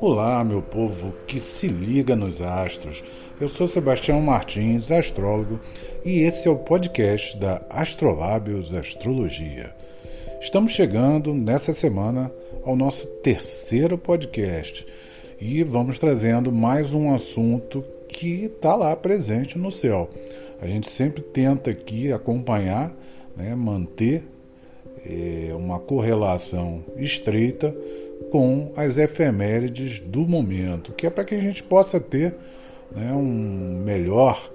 Olá, meu povo que se liga nos astros. Eu sou Sebastião Martins, astrólogo, e esse é o podcast da Astrolábios Astrologia. Estamos chegando nessa semana ao nosso terceiro podcast e vamos trazendo mais um assunto que está lá presente no céu. A gente sempre tenta aqui acompanhar, né, manter é, uma correlação estreita com as efemérides do momento, que é para que a gente possa ter né, um melhor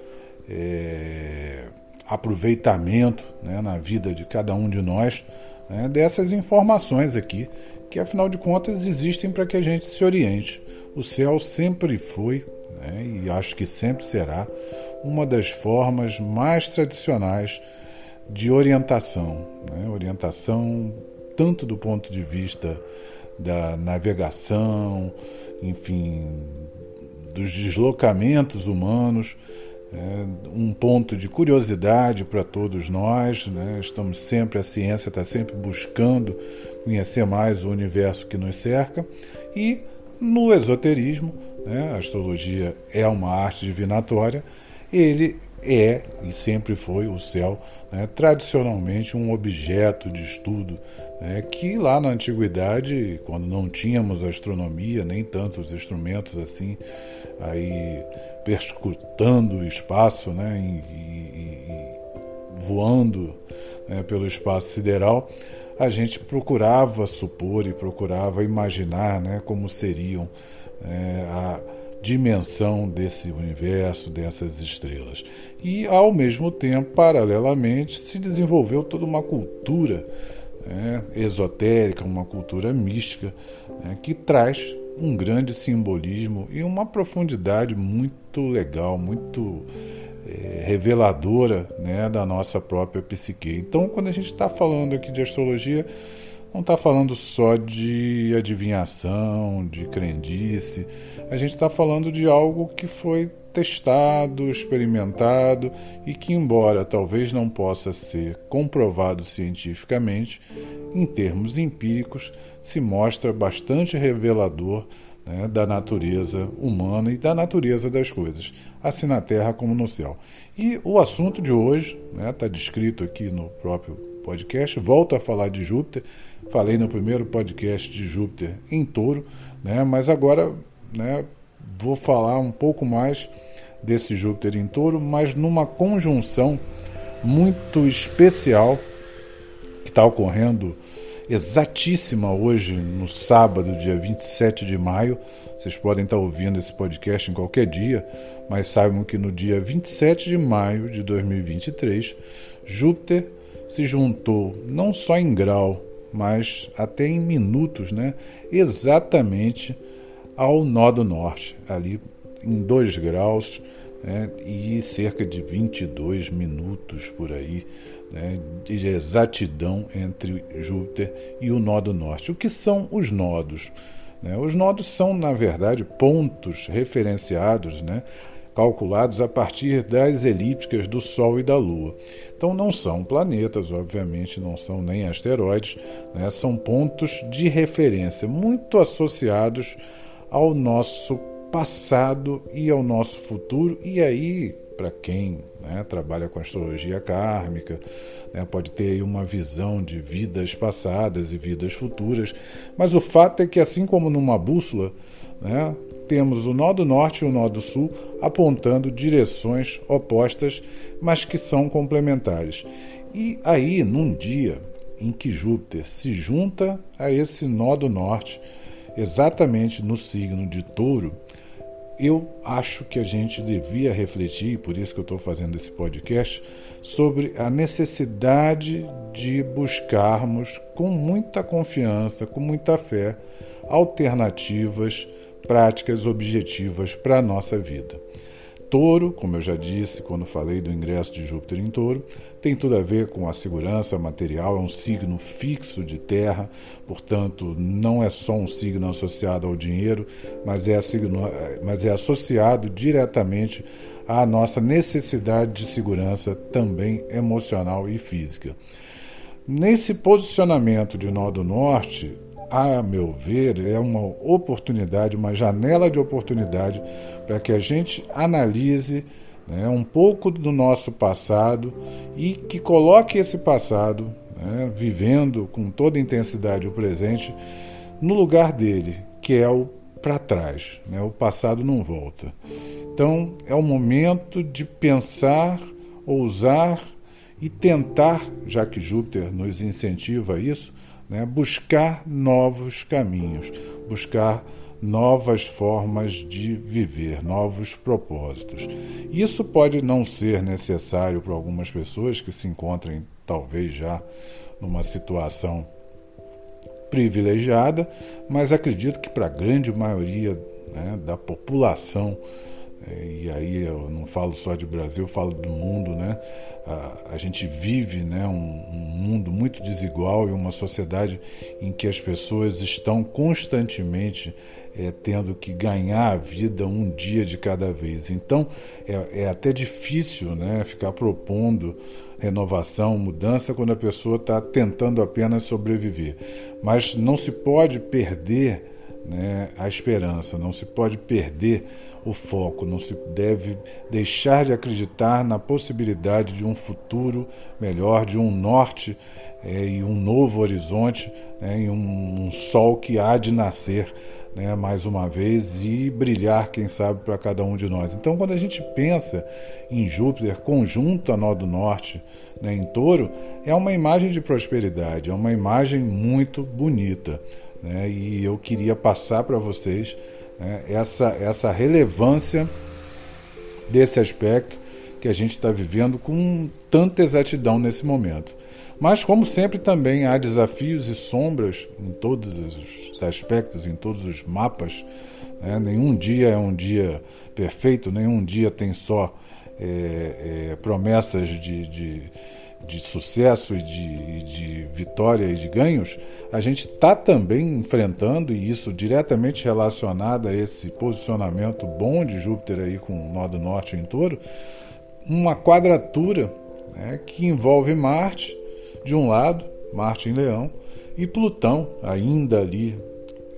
é, aproveitamento né, na vida de cada um de nós né, dessas informações aqui, que afinal de contas existem para que a gente se oriente. O céu sempre foi, né, e acho que sempre será, uma das formas mais tradicionais de orientação. Né, orientação tanto do ponto de vista da navegação, enfim, dos deslocamentos humanos, é, um ponto de curiosidade para todos nós. Né? Estamos sempre, a ciência está sempre buscando conhecer mais o universo que nos cerca. E no esoterismo, né? a astrologia é uma arte divinatória, ele é e sempre foi o céu, né, tradicionalmente um objeto de estudo né, que lá na antiguidade, quando não tínhamos astronomia, nem tantos instrumentos assim, aí perscrutando o espaço né, e, e, e voando né, pelo espaço sideral, a gente procurava supor e procurava imaginar né, como seriam né, a dimensão desse universo, dessas estrelas. E, ao mesmo tempo, paralelamente, se desenvolveu toda uma cultura né, esotérica, uma cultura mística, né, que traz um grande simbolismo e uma profundidade muito legal, muito é, reveladora né, da nossa própria psique. Então, quando a gente está falando aqui de astrologia, não está falando só de adivinhação, de crendice, a gente está falando de algo que foi testado, experimentado e que, embora talvez não possa ser comprovado cientificamente, em termos empíricos, se mostra bastante revelador né, da natureza humana e da natureza das coisas, assim na Terra como no céu. E o assunto de hoje está né, tá descrito aqui no próprio podcast. Volto a falar de Júpiter. Falei no primeiro podcast de Júpiter em touro, né, mas agora né, vou falar um pouco mais desse Júpiter em touro, mas numa conjunção muito especial que está ocorrendo exatíssima hoje, no sábado, dia 27 de maio. Vocês podem estar ouvindo esse podcast em qualquer dia, mas saibam que no dia 27 de maio de 2023, Júpiter se juntou não só em grau, mas até em minutos, né? exatamente ao nó do norte, ali em 2 graus né? e cerca de 22 minutos por aí né? de exatidão entre Júpiter e o nó do norte. O que são os nodos? Né? Os nodos são, na verdade, pontos referenciados, né? calculados a partir das elípticas do Sol e da Lua. Então não são planetas, obviamente, não são nem asteroides, né? são pontos de referência muito associados ao nosso passado e ao nosso futuro. E aí, para quem né, trabalha com astrologia kármica, né, pode ter aí uma visão de vidas passadas e vidas futuras. Mas o fato é que, assim como numa bússola, né, temos o nó do norte e o nó do sul apontando direções opostas, mas que são complementares. E aí, num dia em que Júpiter se junta a esse nó do norte, exatamente no signo de Touro, eu acho que a gente devia refletir, por isso que eu estou fazendo esse podcast, sobre a necessidade de buscarmos com muita confiança, com muita fé, alternativas práticas objetivas para a nossa vida. Touro, como eu já disse quando falei do ingresso de Júpiter em Touro, tem tudo a ver com a segurança material, é um signo fixo de terra, portanto, não é só um signo associado ao dinheiro, mas é, mas é associado diretamente à nossa necessidade de segurança, também emocional e física. Nesse posicionamento de nó do norte, a meu ver, é uma oportunidade, uma janela de oportunidade para que a gente analise né, um pouco do nosso passado e que coloque esse passado, né, vivendo com toda intensidade o presente, no lugar dele, que é o para trás. Né, o passado não volta. Então é o momento de pensar, ousar e tentar, já que Júpiter nos incentiva a isso, né, buscar novos caminhos, buscar novas formas de viver, novos propósitos. Isso pode não ser necessário para algumas pessoas que se encontrem talvez já numa situação privilegiada, mas acredito que para a grande maioria né, da população e aí eu não falo só de Brasil, eu falo do mundo, né? A, a gente vive né, um, um, mundo muito desigual e uma sociedade em que as pessoas estão constantemente é, tendo que ganhar a vida um dia de cada vez. Então é, é até difícil né, ficar propondo renovação, mudança, quando a pessoa está tentando apenas sobreviver. Mas não se pode perder né, a esperança, não se pode perder o foco, não se deve deixar de acreditar na possibilidade de um futuro melhor, de um norte é, e um novo horizonte, né, e um, um sol que há de nascer né, mais uma vez e brilhar, quem sabe, para cada um de nós. Então, quando a gente pensa em Júpiter conjunto a nó do norte né, em touro, é uma imagem de prosperidade, é uma imagem muito bonita. Né, e eu queria passar para vocês né, essa, essa relevância desse aspecto que a gente está vivendo com tanta exatidão nesse momento. Mas, como sempre, também há desafios e sombras em todos os aspectos, em todos os mapas. Né? Nenhum dia é um dia perfeito, nenhum dia tem só é, é, promessas de, de de sucesso e de, de, vitória e de ganhos, a gente está também enfrentando, e isso diretamente relacionado a esse posicionamento bom de Júpiter aí com o nó do norte em touro, uma quadratura né, que envolve Marte, de um lado, Marte em Leão, e Plutão, ainda ali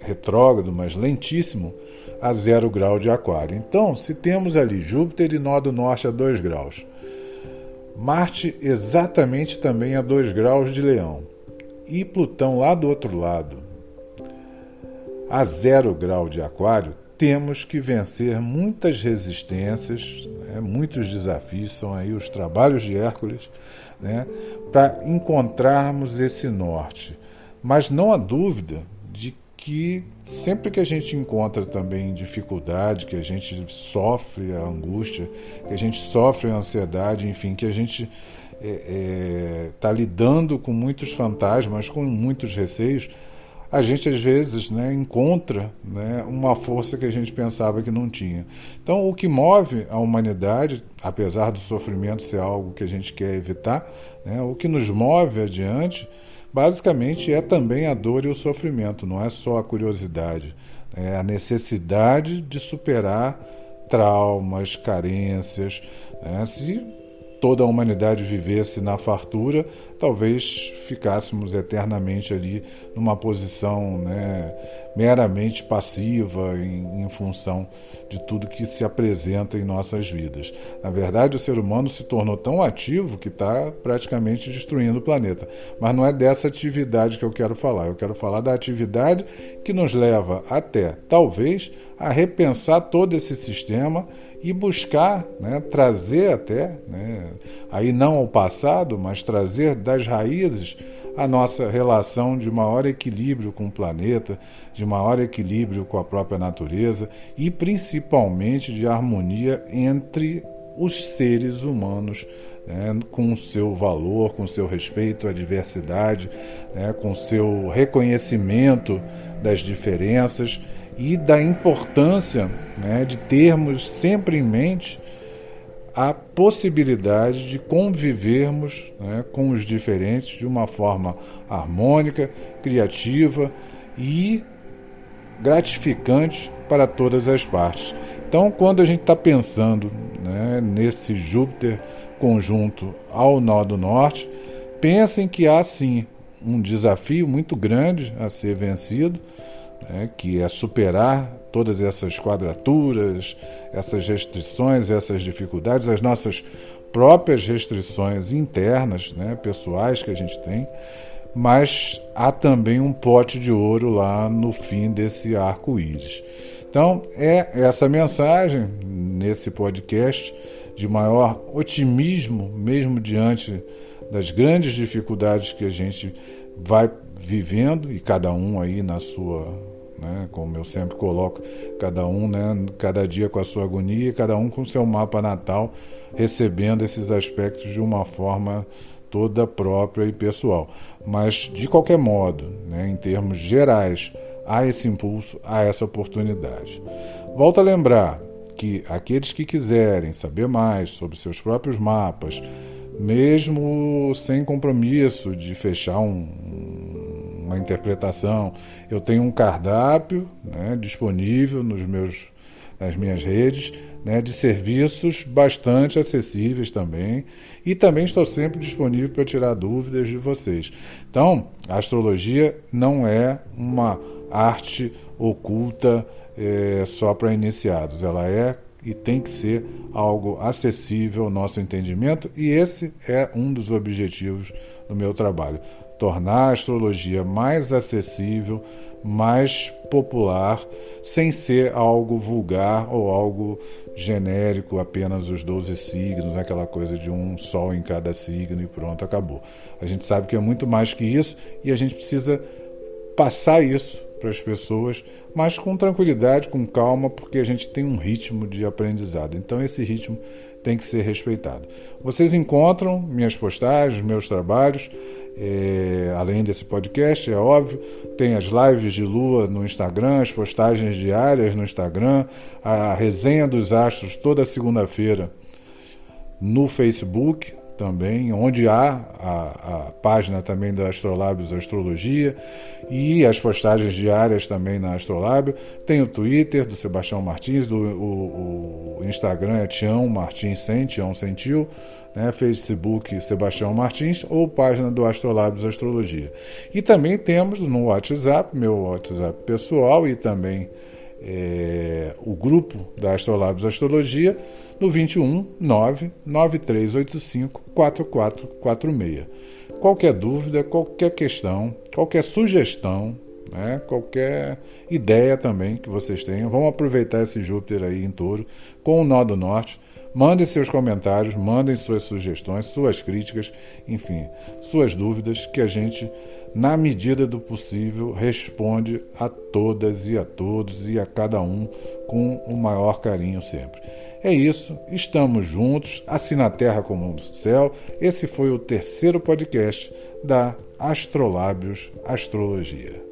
retrógrado, mas lentíssimo, a zero grau de Aquário. Então, se temos ali Júpiter e nó do norte a 2 graus, Marte exatamente também a 2 graus de Leão e Plutão lá do outro lado, a zero grau de Aquário, temos que vencer muitas resistências, né, muitos desafios, são aí os trabalhos de Hércules, né, para encontrarmos esse norte. Mas não há dúvida de que sempre que a gente encontra também dificuldade, que a gente sofre a angústia, que a gente sofre a ansiedade, enfim, que a gente está é, é, tá lidando com muitos fantasmas, com muitos receios, a gente às vezes né, encontra né, uma força que a gente pensava que não tinha. Então, o que move a humanidade, apesar do sofrimento ser algo que a gente quer evitar, né, o que nos move adiante basicamente é também a dor e o sofrimento, não é só a curiosidade, é a necessidade de superar traumas, carências. Né? Se toda a humanidade vivesse na fartura, talvez ficássemos eternamente ali numa posição né, meramente passiva em, em, função de tudo que se apresenta em nossas vidas. Na verdade, o ser humano se tornou tão ativo que está praticamente destruindo o planeta. Mas não é dessa atividade que eu quero falar. Eu quero falar da atividade que nos leva até, talvez, a repensar todo esse sistema e buscar né, trazer até, né, aí não ao passado, mas trazer das raízes a nossa relação de maior equilíbrio com o planeta, de maior equilíbrio com a própria natureza e principalmente de harmonia entre os seres humanos. Né, com o seu valor, com o seu respeito à diversidade, né, com o seu reconhecimento das diferenças e da importância né, de termos sempre em mente a possibilidade de convivermos né, com os diferentes de uma forma harmônica, criativa e gratificante para todas as partes. Então, quando a gente está pensando né, nesse Júpiter conjunto ao nó do norte, pensem que há sim um desafio muito grande a ser vencido, né, que é superar todas essas quadraturas, essas restrições, essas dificuldades, as nossas próprias restrições internas, né, pessoais que a gente tem, mas há também um pote de ouro lá no fim desse arco-íris. Então, é essa mensagem nesse podcast de maior otimismo, mesmo diante das grandes dificuldades que a gente vai vivendo e cada um aí na sua, né, como eu sempre coloco, cada um, né, cada dia com a sua agonia, cada um com seu mapa natal, recebendo esses aspectos de uma forma toda própria e pessoal. Mas de qualquer modo, né, em termos gerais, há esse impulso, há essa oportunidade. Volto a lembrar que aqueles que quiserem saber mais sobre seus próprios mapas, mesmo sem compromisso de fechar um, uma interpretação. Eu tenho um cardápio né, disponível nos meus, nas minhas redes né, de serviços bastante acessíveis também. E também estou sempre disponível para tirar dúvidas de vocês. Então, a astrologia não é uma arte oculta é, só para iniciados. Ela é e tem que ser algo acessível ao nosso entendimento, e esse é um dos objetivos do meu trabalho tornar a astrologia mais acessível, mais popular, sem ser algo vulgar ou algo genérico, apenas os 12 signos, aquela coisa de um sol em cada signo e pronto, acabou. A gente sabe que é muito mais que isso e a gente precisa passar isso para as pessoas, mas com tranquilidade, com calma, porque a gente tem um ritmo de aprendizado. Então esse ritmo tem que ser respeitado. Vocês encontram minhas postagens, meus trabalhos é, além desse podcast, é óbvio, tem as lives de lua no Instagram, as postagens diárias no Instagram, a resenha dos astros toda segunda-feira no Facebook também, onde há a, a, página também da Astrolábios Astrologia e as postagens diárias também na Astrolábio. Tem o Twitter do Sebastião Martins, o, o, o Instagram é Tião Martins Sem, Tião Sentiu né, Facebook Sebastião Martins ou página do Astrolábios Astrologia. E também temos no WhatsApp, meu WhatsApp pessoal e também é, grupo da Astrolábios Astrologia no 21 99385 4446. Qualquer dúvida, qualquer questão, qualquer sugestão, né, qualquer ideia também que vocês tenham, vamos aproveitar esse Júpiter aí em touro com o nó do norte Mandem seus comentários, mandem suas sugestões, suas críticas, enfim, suas dúvidas, que a gente, na medida do possível, responde a todas e a todos e a cada um com o maior carinho sempre. É isso, estamos juntos, assim na terra como no céu. Esse foi o terceiro podcast da Astrolábios Astrologia.